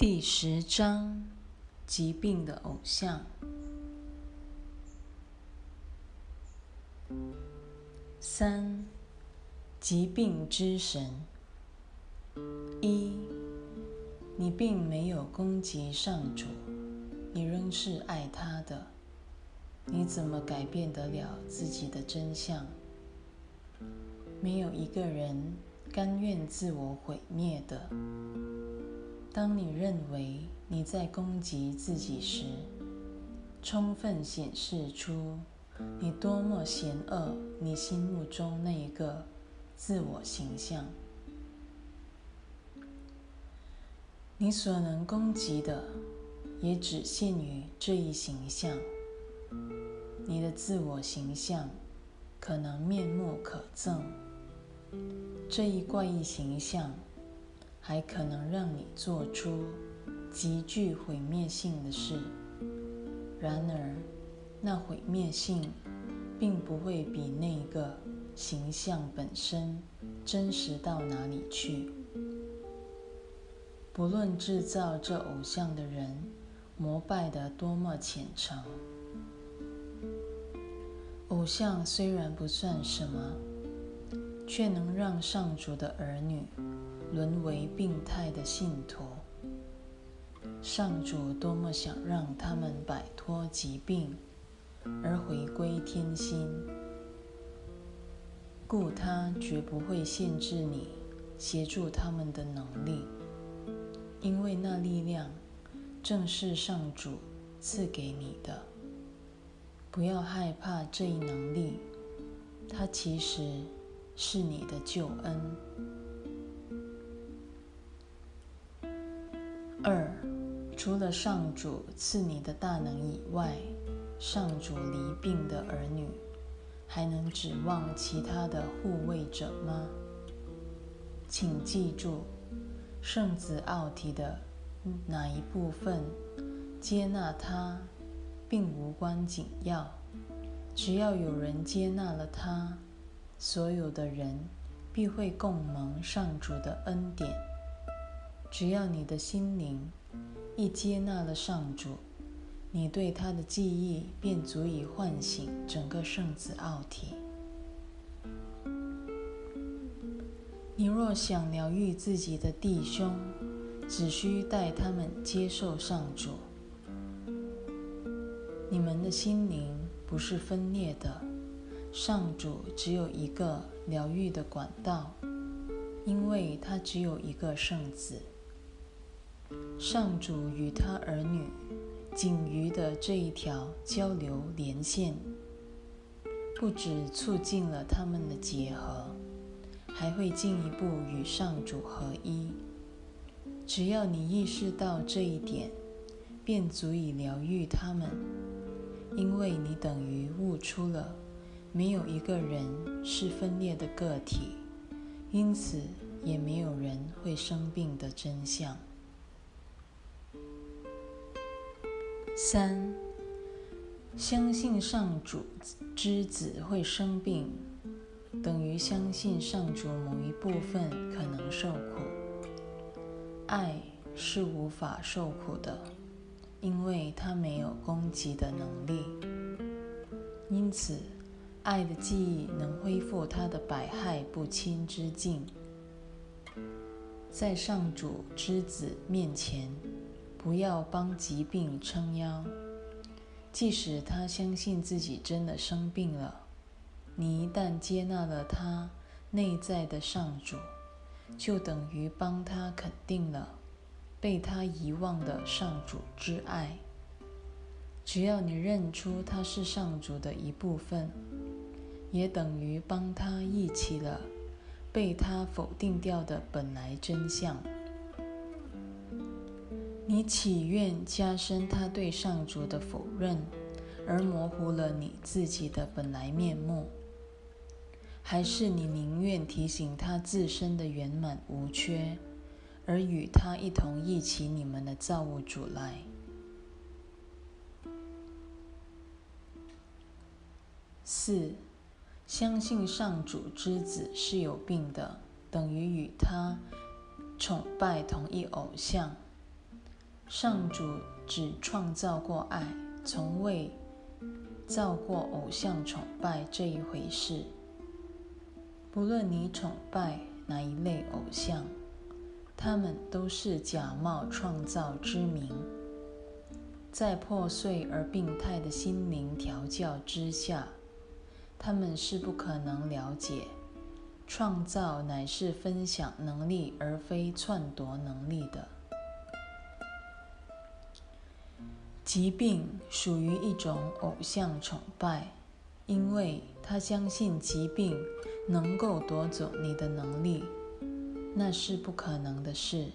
第十章：疾病的偶像。三、疾病之神。一、你并没有攻击上主，你仍是爱他的。你怎么改变得了自己的真相？没有一个人甘愿自我毁灭的。当你认为你在攻击自己时，充分显示出你多么嫌恶你心目中那一个自我形象。你所能攻击的，也只限于这一形象。你的自我形象可能面目可憎，这一怪异形象。还可能让你做出极具毁灭性的事。然而，那毁灭性并不会比那个形象本身真实到哪里去。不论制造这偶像的人膜拜得多么虔诚，偶像虽然不算什么，却能让上主的儿女。沦为病态的信徒，上主多么想让他们摆脱疾病而回归天心，故他绝不会限制你协助他们的能力，因为那力量正是上主赐给你的。不要害怕这一能力，它其实是你的救恩。二，除了上主赐你的大能以外，上主离病的儿女还能指望其他的护卫者吗？请记住，圣子奥提的哪一部分接纳他，并无关紧要。只要有人接纳了他，所有的人必会共蒙上主的恩典。只要你的心灵一接纳了上主，你对他的记忆便足以唤醒整个圣子奥体。你若想疗愈自己的弟兄，只需带他们接受上主。你们的心灵不是分裂的，上主只有一个疗愈的管道，因为他只有一个圣子。上主与他儿女仅余的这一条交流连线，不止促进了他们的结合，还会进一步与上主合一。只要你意识到这一点，便足以疗愈他们，因为你等于悟出了没有一个人是分裂的个体，因此也没有人会生病的真相。三，相信上主之子会生病，等于相信上主某一部分可能受苦。爱是无法受苦的，因为它没有攻击的能力。因此，爱的记忆能恢复它的百害不侵之境。在上主之子面前。不要帮疾病撑腰，即使他相信自己真的生病了，你一旦接纳了他内在的上主，就等于帮他肯定了被他遗忘的上主之爱。只要你认出他是上主的一部分，也等于帮他忆起了被他否定掉的本来真相。你祈愿加深他对上主的否认，而模糊了你自己的本来面目，还是你宁愿提醒他自身的圆满无缺，而与他一同忆起你们的造物主来？四，相信上主之子是有病的，等于与他崇拜同一偶像。上主只创造过爱，从未造过偶像崇拜这一回事。不论你崇拜哪一类偶像，他们都是假冒创造之名，在破碎而病态的心灵调教之下，他们是不可能了解，创造乃是分享能力而非篡夺能力的。疾病属于一种偶像崇拜，因为他相信疾病。能够夺走你的能力，那是不可能的事，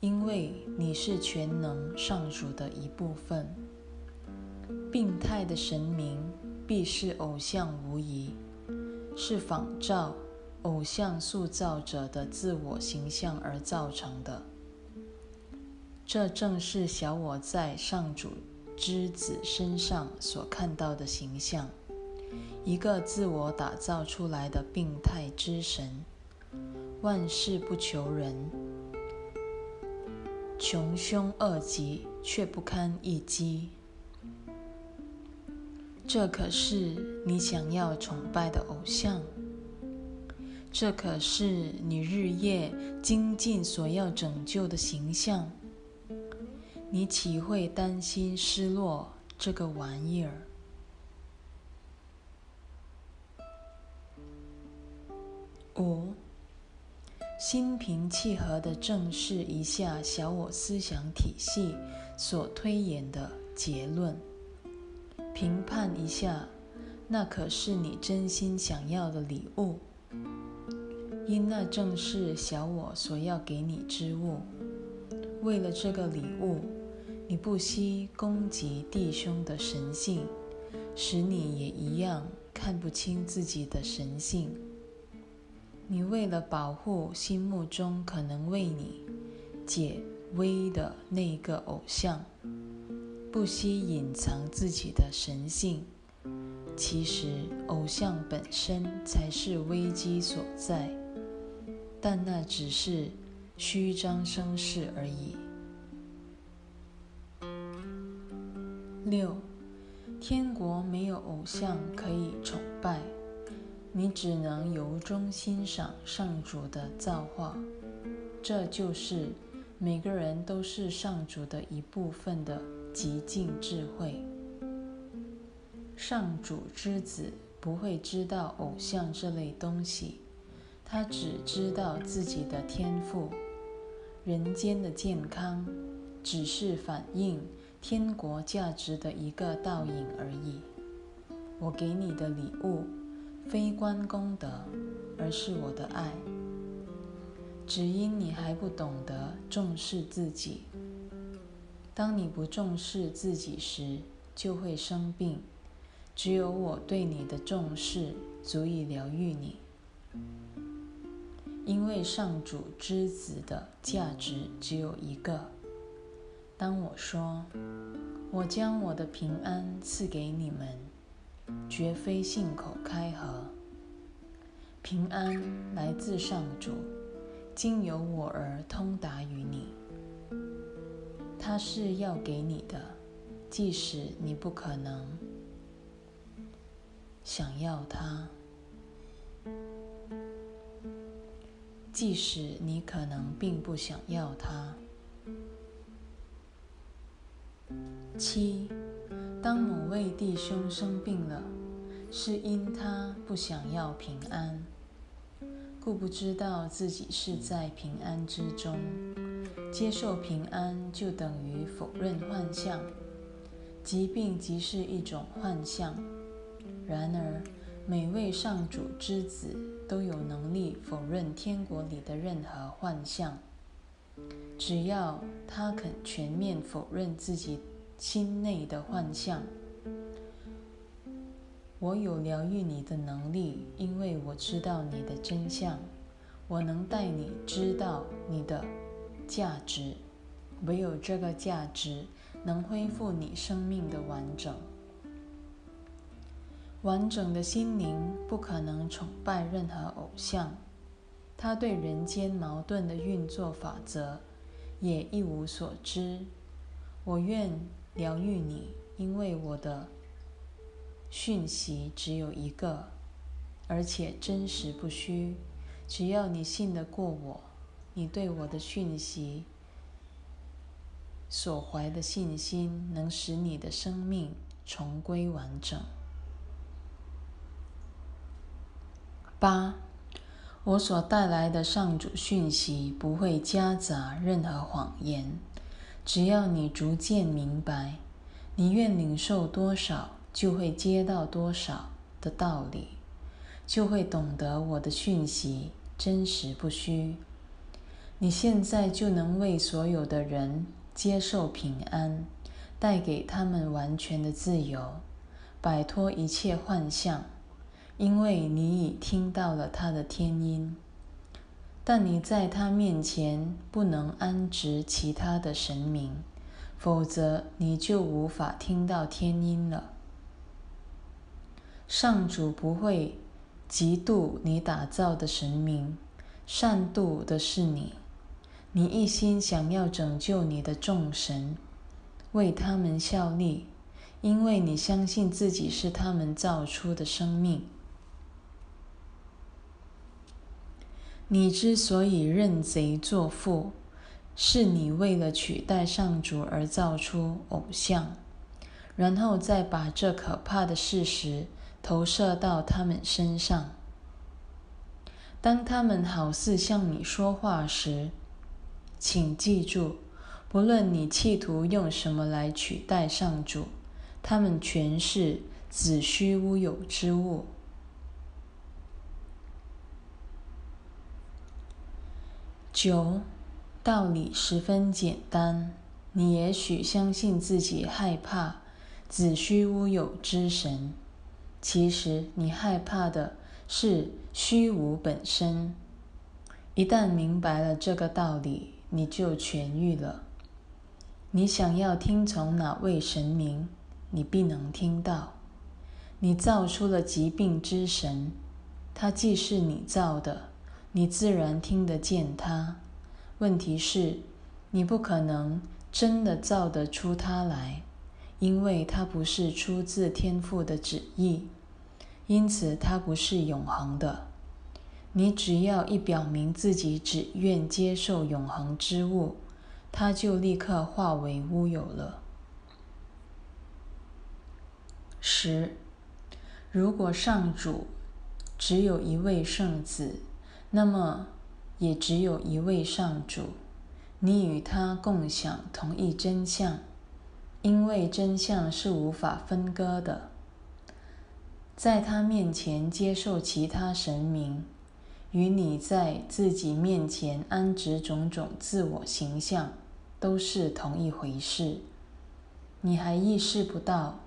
因为你是全能上主的一部分。病态的神明必是偶像无疑，是仿照偶像塑造者的自我形象而造成的。这正是小我在上主之子身上所看到的形象。一个自我打造出来的病态之神，万事不求人，穷凶恶极却不堪一击。这可是你想要崇拜的偶像，这可是你日夜精进所要拯救的形象。你岂会担心失落这个玩意儿？五，心平气和地正视一下小我思想体系所推演的结论，评判一下，那可是你真心想要的礼物，因那正是小我所要给你之物。为了这个礼物，你不惜攻击弟兄的神性，使你也一样看不清自己的神性。你为了保护心目中可能为你解危的那个偶像，不惜隐藏自己的神性。其实，偶像本身才是危机所在，但那只是虚张声势而已。六，天国没有偶像可以崇拜。你只能由衷欣赏上主的造化，这就是每个人都是上主的一部分的极尽智慧。上主之子不会知道偶像这类东西，他只知道自己的天赋。人间的健康只是反映天国价值的一个倒影而已。我给你的礼物。非关功德，而是我的爱。只因你还不懂得重视自己。当你不重视自己时，就会生病。只有我对你的重视，足以疗愈你。因为上主之子的价值只有一个。当我说，我将我的平安赐给你们。绝非信口开河。平安来自上主，经由我而通达于你。他是要给你的，即使你不可能想要他，即使你可能并不想要他。七。当某位弟兄生病了，是因他不想要平安，故不知道自己是在平安之中。接受平安就等于否认幻象，疾病即是一种幻象。然而，每位上主之子都有能力否认天国里的任何幻象，只要他肯全面否认自己。心内的幻象，我有疗愈你的能力，因为我知道你的真相。我能带你知道你的价值，唯有这个价值能恢复你生命的完整。完整的心灵不可能崇拜任何偶像，他对人间矛盾的运作法则也一无所知。我愿疗愈你，因为我的讯息只有一个，而且真实不虚。只要你信得过我，你对我的讯息所怀的信心，能使你的生命重归完整。八，我所带来的上主讯息不会夹杂任何谎言。只要你逐渐明白，你愿领受多少，就会接到多少的道理，就会懂得我的讯息真实不虚。你现在就能为所有的人接受平安，带给他们完全的自由，摆脱一切幻象，因为你已听到了他的天音。但你在他面前不能安置其他的神明，否则你就无法听到天音了。上主不会嫉妒你打造的神明，善妒的是你。你一心想要拯救你的众神，为他们效力，因为你相信自己是他们造出的生命。你之所以认贼作父，是你为了取代上主而造出偶像，然后再把这可怕的事实投射到他们身上。当他们好似向你说话时，请记住，不论你企图用什么来取代上主，他们全是子虚乌有之物。九，道理十分简单。你也许相信自己害怕子虚乌有之神，其实你害怕的是虚无本身。一旦明白了这个道理，你就痊愈了。你想要听从哪位神明，你必能听到。你造出了疾病之神，他既是你造的。你自然听得见它。问题是，你不可能真的造得出它来，因为它不是出自天赋的旨意，因此它不是永恒的。你只要一表明自己只愿接受永恒之物，它就立刻化为乌有了。十，如果上主只有一位圣子。那么，也只有一位上主，你与他共享同一真相，因为真相是无法分割的。在他面前接受其他神明，与你在自己面前安置种种自我形象，都是同一回事。你还意识不到，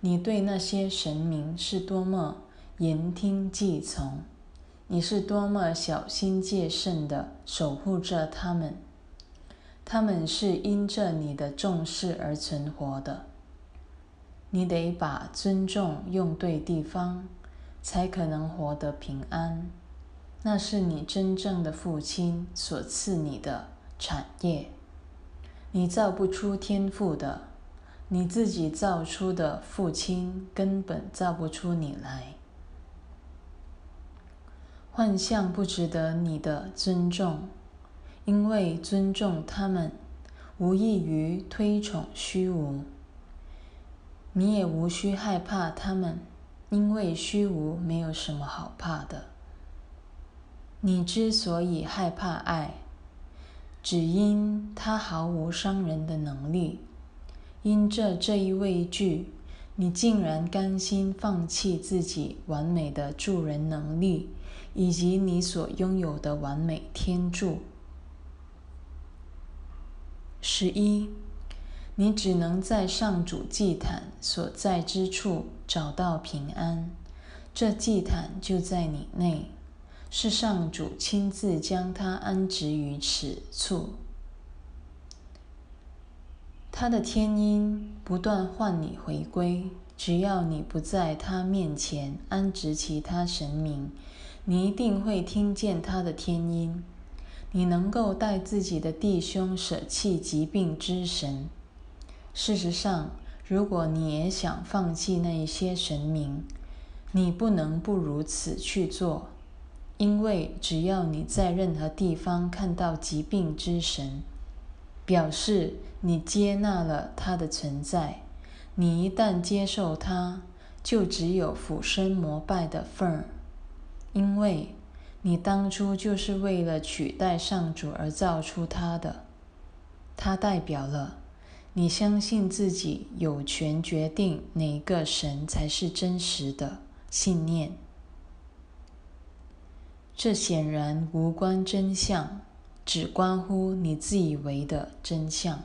你对那些神明是多么言听计从。你是多么小心戒慎的守护着他们，他们是因着你的重视而存活的。你得把尊重用对地方，才可能活得平安。那是你真正的父亲所赐你的产业。你造不出天赋的，你自己造出的父亲根本造不出你来。幻象不值得你的尊重，因为尊重他们无异于推崇虚无。你也无需害怕他们，因为虚无没有什么好怕的。你之所以害怕爱，只因它毫无伤人的能力。因着这一畏惧，你竟然甘心放弃自己完美的助人能力。以及你所拥有的完美天助。十一，你只能在上主祭坛所在之处找到平安，这祭坛就在你内，是上主亲自将它安置于此处。他的天音不断唤你回归，只要你不在他面前安置其他神明。你一定会听见他的天音。你能够带自己的弟兄舍弃疾病之神，事实上，如果你也想放弃那一些神明，你不能不如此去做，因为只要你在任何地方看到疾病之神，表示你接纳了他的存在。你一旦接受他，就只有俯身膜拜的份儿，因为你当初就是为了取代上主而造出他的。他代表了。你相信自己有权决定哪个神才是真实的信念，这显然无关真相，只关乎你自以为的真相。